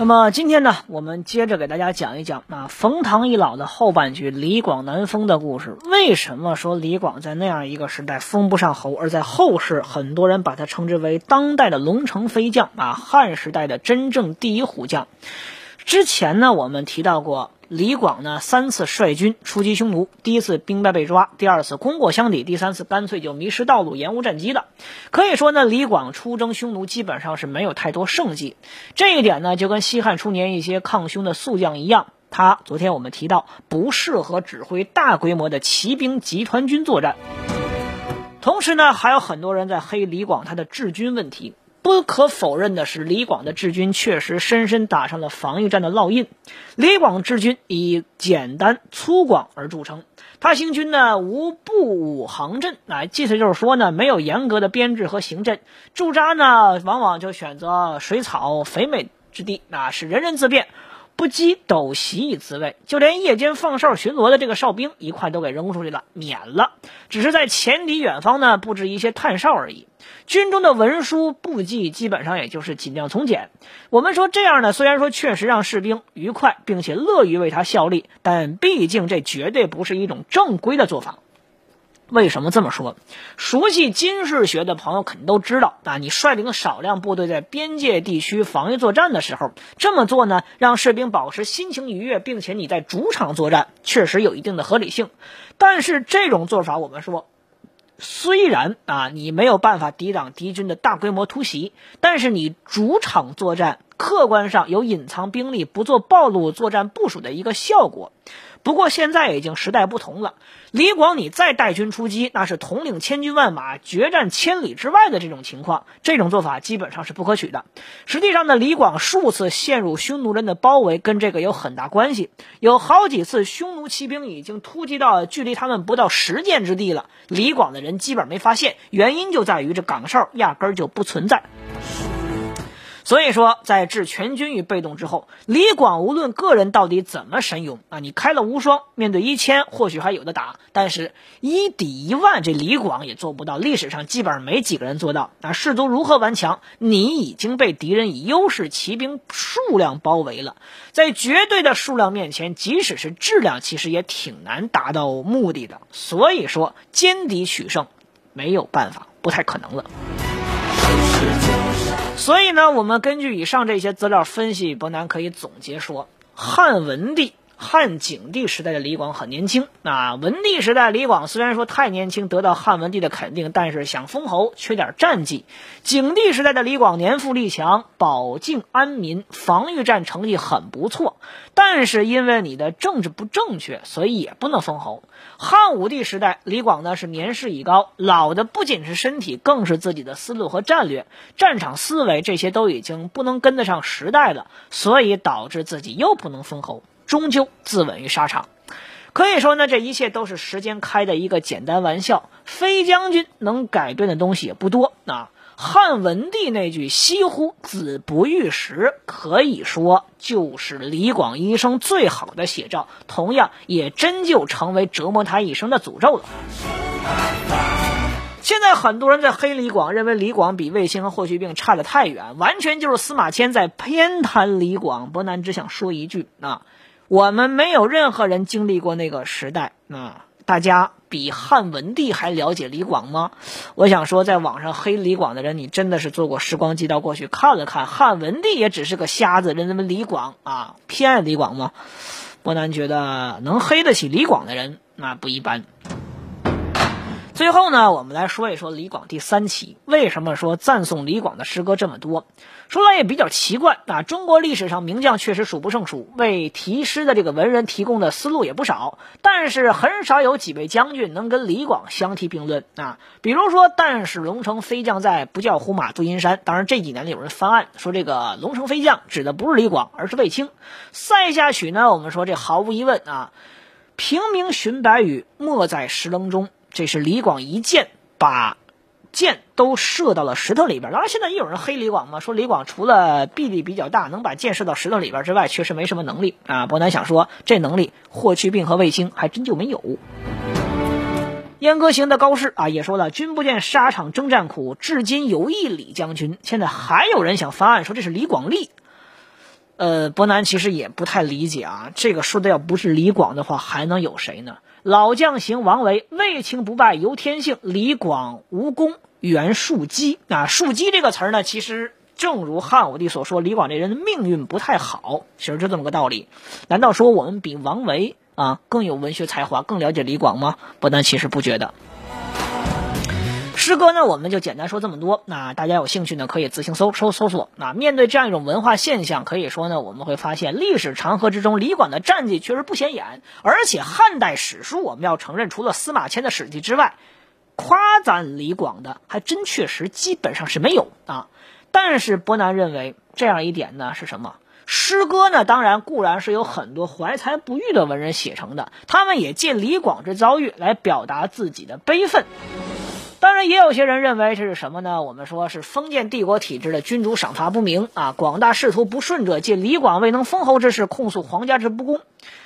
那么今天呢，我们接着给大家讲一讲啊冯唐易老的后半句李广难封的故事。为什么说李广在那样一个时代封不上侯，而在后世很多人把他称之为当代的龙城飞将啊，汉时代的真正第一虎将？之前呢，我们提到过。李广呢，三次率军出击匈奴，第一次兵败被抓，第二次功过相抵，第三次干脆就迷失道路，延误战机的。可以说呢，李广出征匈奴基本上是没有太多胜绩。这一点呢，就跟西汉初年一些抗匈的宿将一样，他昨天我们提到不适合指挥大规模的骑兵集团军作战。同时呢，还有很多人在黑李广他的治军问题。不可否认的是，李广的治军确实深深打上了防御战的烙印。李广治军以简单粗犷而著称，他行军呢无布武行阵，啊，意思就是说呢，没有严格的编制和行阵，驻扎呢往往就选择水草肥美之地，啊，是人人自便。不积斗席以自卫，就连夜间放哨巡逻的这个哨兵一块都给扔出去了，免了。只是在前敌远方呢布置一些探哨而已。军中的文书簿记基本上也就是尽量从简。我们说这样呢，虽然说确实让士兵愉快，并且乐于为他效力，但毕竟这绝对不是一种正规的做法。为什么这么说？熟悉军事学的朋友肯定都知道啊，你率领少量部队在边界地区防御作战的时候，这么做呢，让士兵保持心情愉悦，并且你在主场作战，确实有一定的合理性。但是这种做法，我们说，虽然啊，你没有办法抵挡敌军的大规模突袭，但是你主场作战，客观上有隐藏兵力、不做暴露作战部署的一个效果。不过现在已经时代不同了，李广你再带军出击，那是统领千军万马，决战千里之外的这种情况，这种做法基本上是不可取的。实际上呢，李广数次陷入匈奴人的包围，跟这个有很大关系。有好几次匈奴骑兵已经突击到距离他们不到十箭之地了，李广的人基本没发现，原因就在于这岗哨压根儿就不存在。所以说，在置全军于被动之后，李广无论个人到底怎么神勇啊，你开了无双，面对一千或许还有的打，但是一抵一万，这李广也做不到。历史上基本上没几个人做到。那士卒如何顽强？你已经被敌人以优势骑兵数量包围了，在绝对的数量面前，即使是质量，其实也挺难达到目的的。所以说，歼敌取胜没有办法，不太可能了。所以呢，我们根据以上这些资料分析，伯南可以总结说，汉文帝、汉景帝时代的李广很年轻。那文帝时代李广虽然说太年轻，得到汉文帝的肯定，但是想封侯缺点战绩。景帝时代的李广年富力强，保境安民，防御战成绩很不错，但是因为你的政治不正确，所以也不能封侯。汉武帝时代，李广呢是年事已高，老的不仅是身体，更是自己的思路和战略、战场思维，这些都已经不能跟得上时代了，所以导致自己又不能封侯，终究自刎于沙场。可以说呢，这一切都是时间开的一个简单玩笑。飞将军能改变的东西也不多啊。汉文帝那句“惜乎子不遇时”，可以说就是李广一生最好的写照，同样也真就成为折磨他一生的诅咒了。现在很多人在黑李广，认为李广比卫青和霍去病差得太远，完全就是司马迁在偏袒李广。伯南只想说一句：啊，我们没有任何人经历过那个时代啊。大家比汉文帝还了解李广吗？我想说，在网上黑李广的人，你真的是坐过时光机到过去看了看，汉文帝也只是个瞎子，认为李广啊偏爱李广吗？伯南觉得能黑得起李广的人，那不一般。最后呢，我们来说一说李广第三期。为什么说赞颂李广的诗歌这么多？说来也比较奇怪啊。中国历史上名将确实数不胜数，为题诗的这个文人提供的思路也不少，但是很少有几位将军能跟李广相提并论啊。比如说“但使龙城飞将在，不教胡马度阴山”。当然这几年里有人翻案说这个“龙城飞将”指的不是李广，而是卫青。《塞下曲》呢，我们说这毫无疑问啊，“平明寻白羽，没在石棱中”。这是李广一箭把箭都射到了石头里边。当然，现在也有人黑李广嘛，说李广除了臂力比较大，能把箭射到石头里边之外，确实没什么能力啊。伯南想说，这能力霍去病和卫青还真就没有。燕歌行的高适啊也说了：“君不见沙场征战苦，至今犹忆李将军。”现在还有人想翻案说这是李广利。呃，伯南其实也不太理解啊，这个说的要不是李广的话，还能有谁呢？老将行王维，卫青不败由天性，李广无功原树基。啊，树基这个词儿呢，其实正如汉武帝所说，李广这人命运不太好，其实就这么个道理。难道说我们比王维啊更有文学才华，更了解李广吗？不但其实不觉得。诗歌呢，我们就简单说这么多。那大家有兴趣呢，可以自行搜搜搜索。那面对这样一种文化现象，可以说呢，我们会发现历史长河之中，李广的战绩确实不显眼。而且汉代史书，我们要承认，除了司马迁的《史记》之外，夸赞李广的还真确实基本上是没有啊。但是伯南认为，这样一点呢是什么？诗歌呢，当然固然是有很多怀才不遇的文人写成的，他们也借李广之遭遇来表达自己的悲愤。当然，也有些人认为这是什么呢？我们说是封建帝国体制的君主赏罚不明啊，广大仕途不顺者借李广未能封侯之事控诉皇家之不公。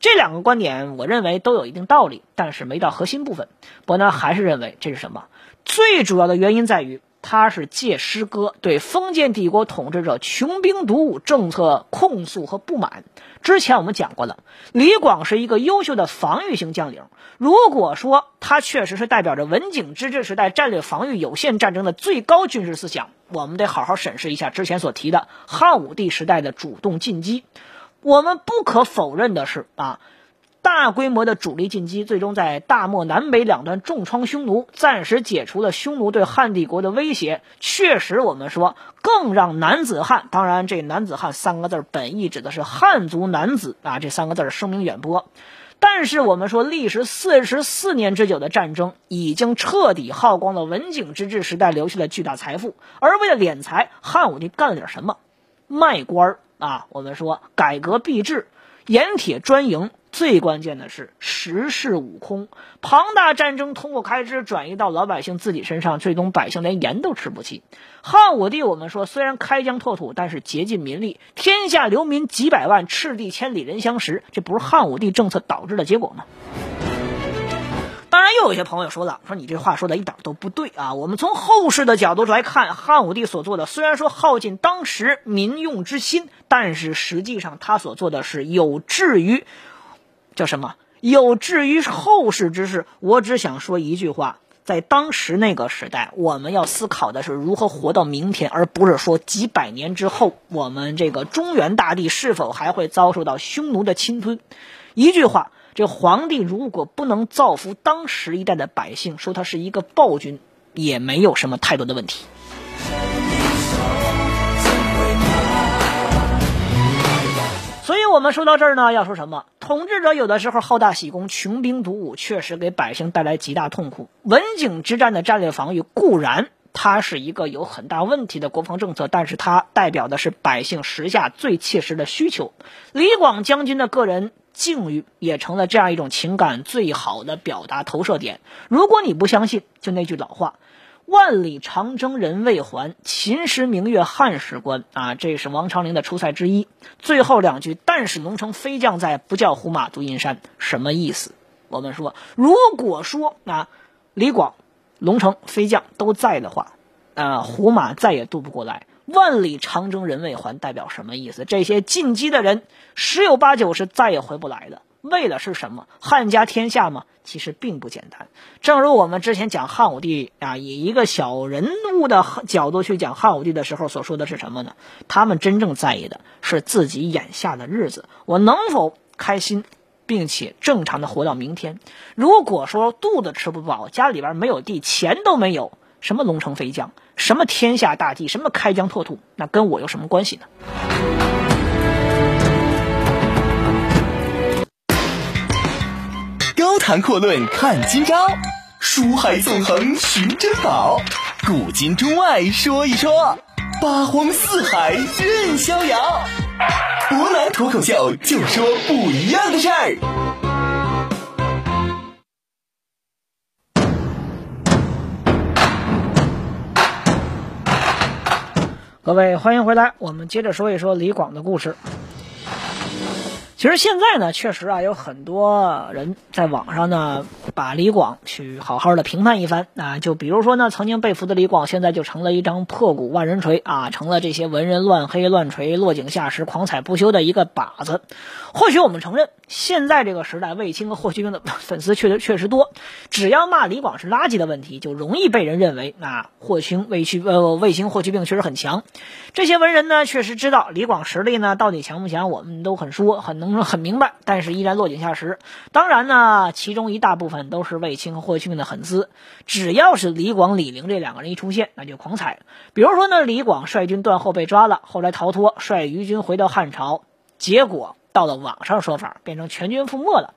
这两个观点，我认为都有一定道理，但是没到核心部分。伯南还是认为这是什么？最主要的原因在于。他是借诗歌对封建帝国统治者穷兵黩武政策控诉和不满。之前我们讲过了，李广是一个优秀的防御型将领。如果说他确实是代表着文景之治时代战略防御有限战争的最高军事思想，我们得好好审视一下之前所提的汉武帝时代的主动进击。我们不可否认的是啊。大规模的主力进击，最终在大漠南北两端重创匈奴，暂时解除了匈奴对汉帝国的威胁。确实，我们说更让男子汉，当然这“男子汉”三个字本意指的是汉族男子啊，这三个字声名远播。但是我们说，历时四十四年之久的战争，已经彻底耗光了文景之治时代留下的巨大财富。而为了敛财，汉武帝干了点什么？卖官儿啊！我们说改革币制，盐铁专营。最关键的是时势悟空，庞大战争通过开支转移到老百姓自己身上，最终百姓连盐都吃不起。汉武帝，我们说虽然开疆拓土，但是竭尽民力，天下流民几百万，赤地千里人相识，这不是汉武帝政策导致的结果吗？当然，又有些朋友说了，说你这话说的一点都不对啊。我们从后世的角度来看，汉武帝所做的虽然说耗尽当时民用之心，但是实际上他所做的是有志于。叫什么？有志于后世之事。我只想说一句话：在当时那个时代，我们要思考的是如何活到明天，而不是说几百年之后，我们这个中原大地是否还会遭受到匈奴的侵吞。一句话，这皇帝如果不能造福当时一代的百姓，说他是一个暴君，也没有什么太多的问题。所以，我们说到这儿呢，要说什么？统治者有的时候好大喜功、穷兵黩武，确实给百姓带来极大痛苦。文景之战的战略防御固然它是一个有很大问题的国防政策，但是它代表的是百姓时下最切实的需求。李广将军的个人境遇也成了这样一种情感最好的表达投射点。如果你不相信，就那句老话。万里长征人未还，秦时明月汉时关。啊，这是王昌龄的出塞之一。最后两句，但使龙城飞将在，不教胡马度阴山，什么意思？我们说，如果说啊，李广、龙城飞将都在的话，啊，胡马再也渡不过来。万里长征人未还，代表什么意思？这些进击的人，十有八九是再也回不来的。为的是什么？汉家天下吗？其实并不简单。正如我们之前讲汉武帝啊，以一个小人物的角度去讲汉武帝的时候所说的是什么呢？他们真正在意的是自己眼下的日子，我能否开心，并且正常的活到明天。如果说肚子吃不饱，家里边没有地，钱都没有，什么龙城飞将，什么天下大计，什么开疆拓土，那跟我有什么关系呢？谈阔论看今朝，书海纵横寻珍宝，古今中外说一说，八荒四海任逍遥。博南脱口秀就说不一样的事儿。各位，欢迎回来，我们接着说一说李广的故事。其实现在呢，确实啊，有很多人在网上呢，把李广去好好的评判一番啊。就比如说呢，曾经被俘的李广，现在就成了一张破鼓万人锤啊，成了这些文人乱黑乱锤、落井下石、狂踩不休的一个靶子。或许我们承认，现在这个时代，卫青和霍去病的粉丝确实确实多。只要骂李广是垃圾的问题，就容易被人认为那霍青、卫去呃卫青、霍去病确实很强。这些文人呢，确实知道李广实力呢到底强不强，我们都很说很能。很明白，但是依然落井下石。当然呢，其中一大部分都是卫青和霍去病的粉丝。只要是李广、李陵这两个人一出现，那就狂踩。比如说呢，李广率军断后被抓了，后来逃脱，率余军回到汉朝，结果到了网上说法，变成全军覆没了。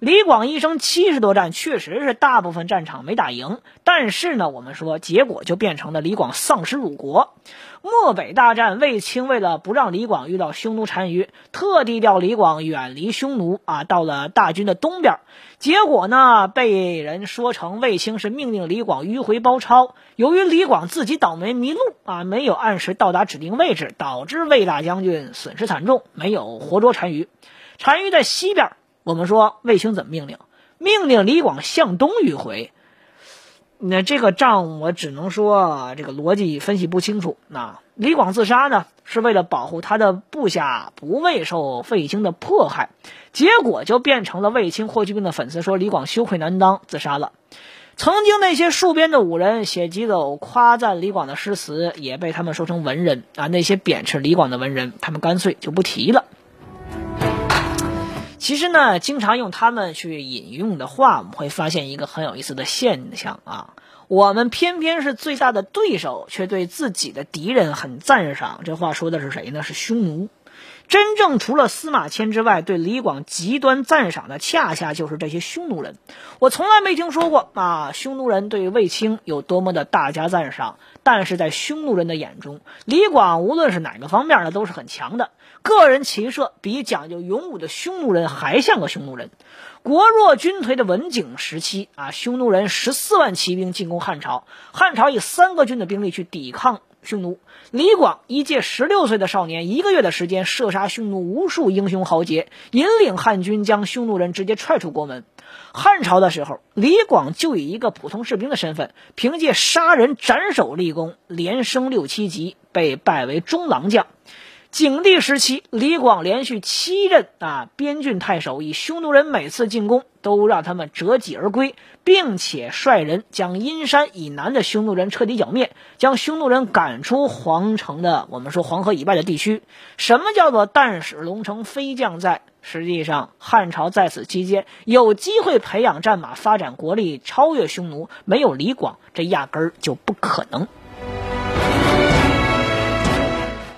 李广一生七十多战，确实是大部分战场没打赢，但是呢，我们说结果就变成了李广丧失辱国。漠北大战，卫青为了不让李广遇到匈奴单于，特地调李广远离匈奴啊，到了大军的东边。结果呢，被人说成卫青是命令李广迂回包抄。由于李广自己倒霉迷路啊，没有按时到达指定位置，导致魏大将军损失惨重，没有活捉单于。单于在西边。我们说卫青怎么命令？命令李广向东迂回。那这个账我只能说这个逻辑分析不清楚。那李广自杀呢，是为了保护他的部下不畏受卫青的迫害，结果就变成了卫青、霍去病的粉丝说李广羞愧难当，自杀了。曾经那些戍边的武人写几首夸赞李广的诗词，也被他们说成文人啊。那些贬斥李广的文人，他们干脆就不提了。其实呢，经常用他们去引用的话，我们会发现一个很有意思的现象啊。我们偏偏是最大的对手，却对自己的敌人很赞赏。这话说的是谁呢？是匈奴。真正除了司马迁之外，对李广极端赞赏的，恰恰就是这些匈奴人。我从来没听说过啊，匈奴人对卫青有多么的大加赞赏。但是在匈奴人的眼中，李广无论是哪个方面呢，都是很强的。个人骑射比讲究勇武的匈奴人还像个匈奴人。国弱军颓的文景时期啊，匈奴人十四万骑兵进攻汉朝，汉朝以三个军的兵力去抵抗匈奴。李广一介十六岁的少年，一个月的时间射杀匈奴无数英雄豪杰，引领汉军将匈奴人直接踹出国门。汉朝的时候，李广就以一个普通士兵的身份，凭借杀人斩首立功，连升六七级，被拜为中郎将。景帝时期，李广连续七任啊边郡太守，以匈奴人每次进攻都让他们折戟而归，并且率人将阴山以南的匈奴人彻底剿灭，将匈奴人赶出皇城的我们说黄河以外的地区。什么叫做“但使龙城飞将在”？实际上，汉朝在此期间有机会培养战马，发展国力，超越匈奴，没有李广，这压根儿就不可能。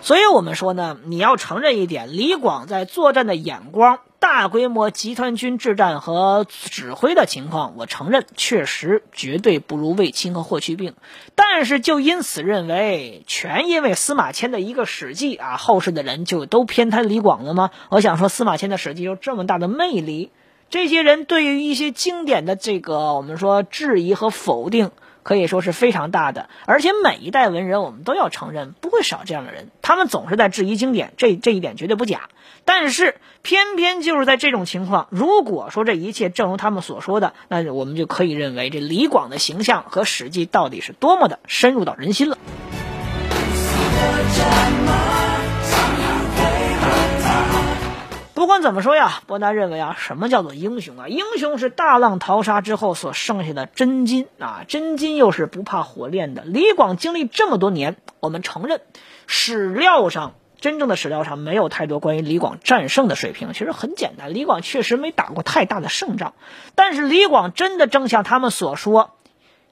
所以我们说呢，你要承认一点，李广在作战的眼光、大规模集团军制战和指挥的情况，我承认确实绝对不如卫青和霍去病。但是就因此认为，全因为司马迁的一个史记啊，后世的人就都偏袒李广了吗？我想说，司马迁的史记有这么大的魅力，这些人对于一些经典的这个我们说质疑和否定。可以说是非常大的，而且每一代文人，我们都要承认，不会少这样的人。他们总是在质疑经典，这这一点绝对不假。但是偏偏就是在这种情况，如果说这一切正如他们所说的，那我们就可以认为，这李广的形象和史记到底是多么的深入到人心了。不管怎么说呀，伯南认为啊，什么叫做英雄啊？英雄是大浪淘沙之后所剩下的真金啊，真金又是不怕火炼的。李广经历这么多年，我们承认史料上真正的史料上没有太多关于李广战胜的水平。其实很简单，李广确实没打过太大的胜仗，但是李广真的正像他们所说，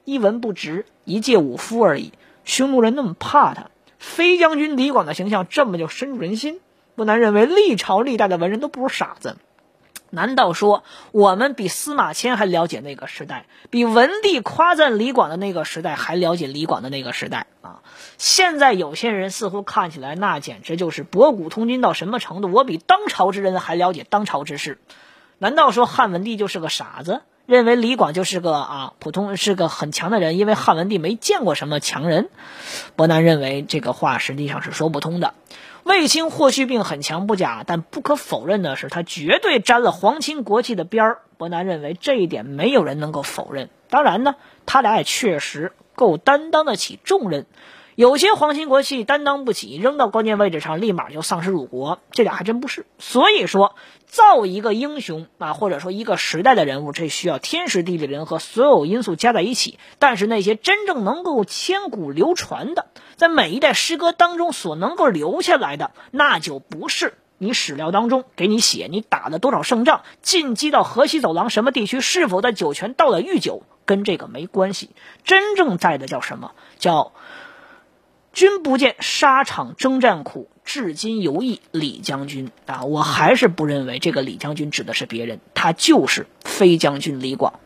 一文不值，一介武夫而已。匈奴人那么怕他，飞将军李广的形象这么就深入人心。不难认为，历朝历代的文人都不是傻子。难道说我们比司马迁还了解那个时代，比文帝夸赞李广的那个时代还了解李广的那个时代啊？现在有些人似乎看起来那简直就是博古通今到什么程度？我比当朝之人还了解当朝之事。难道说汉文帝就是个傻子，认为李广就是个啊普通是个很强的人？因为汉文帝没见过什么强人。伯南认为这个话实际上是说不通的。卫青霍去病很强不假，但不可否认的是，他绝对沾了皇亲国戚的边儿。伯南认为这一点没有人能够否认。当然呢，他俩也确实够担当得起重任。有些皇亲国戚担当不起，扔到关键位置上立马就丧失辱国，这俩还真不是。所以说，造一个英雄啊，或者说一个时代的人物，这需要天时地利人和所有因素加在一起。但是那些真正能够千古流传的，在每一代诗歌当中所能够留下来的，那就不是你史料当中给你写你打了多少胜仗，进击到河西走廊什么地区，是否在酒泉倒了御酒，跟这个没关系。真正在的叫什么？叫。君不见沙场征战苦，至今犹忆李将军啊！我还是不认为这个李将军指的是别人，他就是飞将军李广。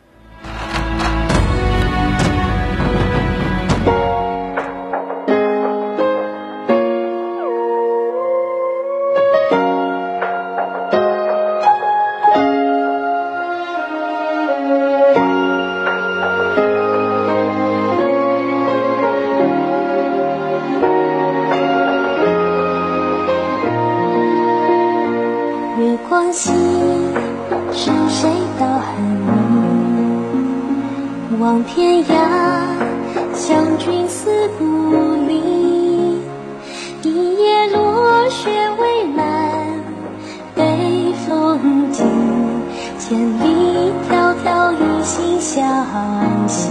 欢喜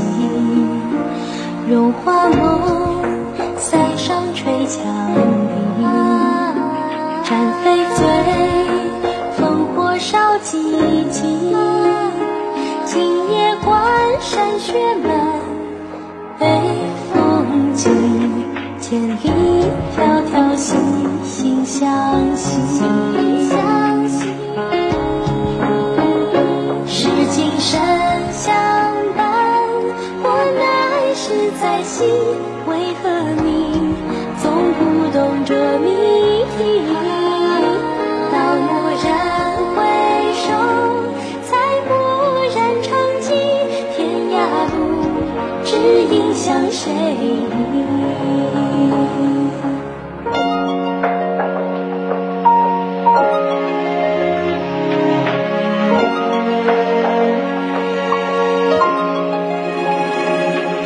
如花，梦塞上吹羌笛。战匪醉烽火烧几季。今夜关山雪满北风急，千里迢迢，心心相惜。谁？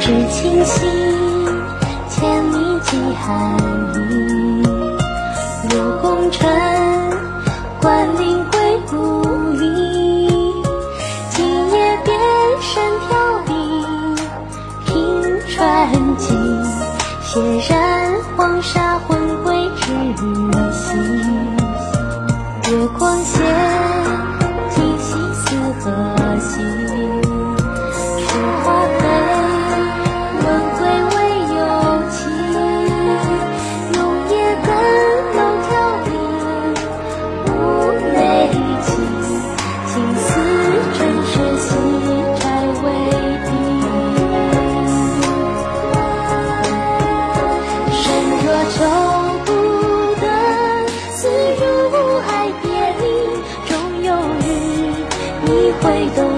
知青心，千里几寒。点燃一回头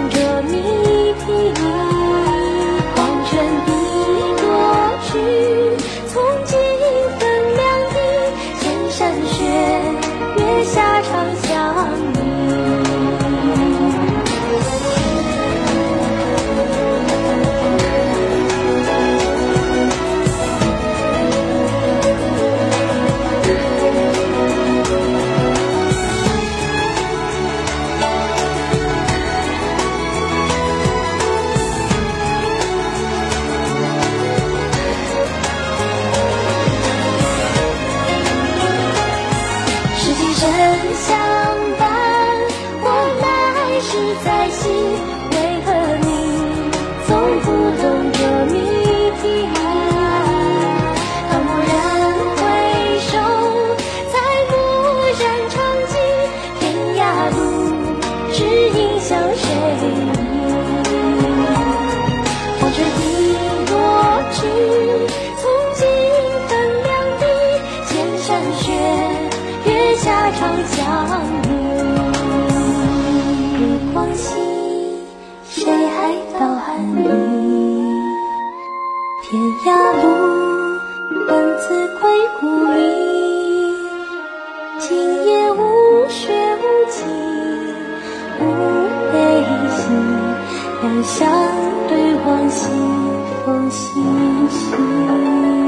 人相伴，我来世再呀鲁，王子归故里。今夜无雪无晴，无悲喜，两相对望，西风习习。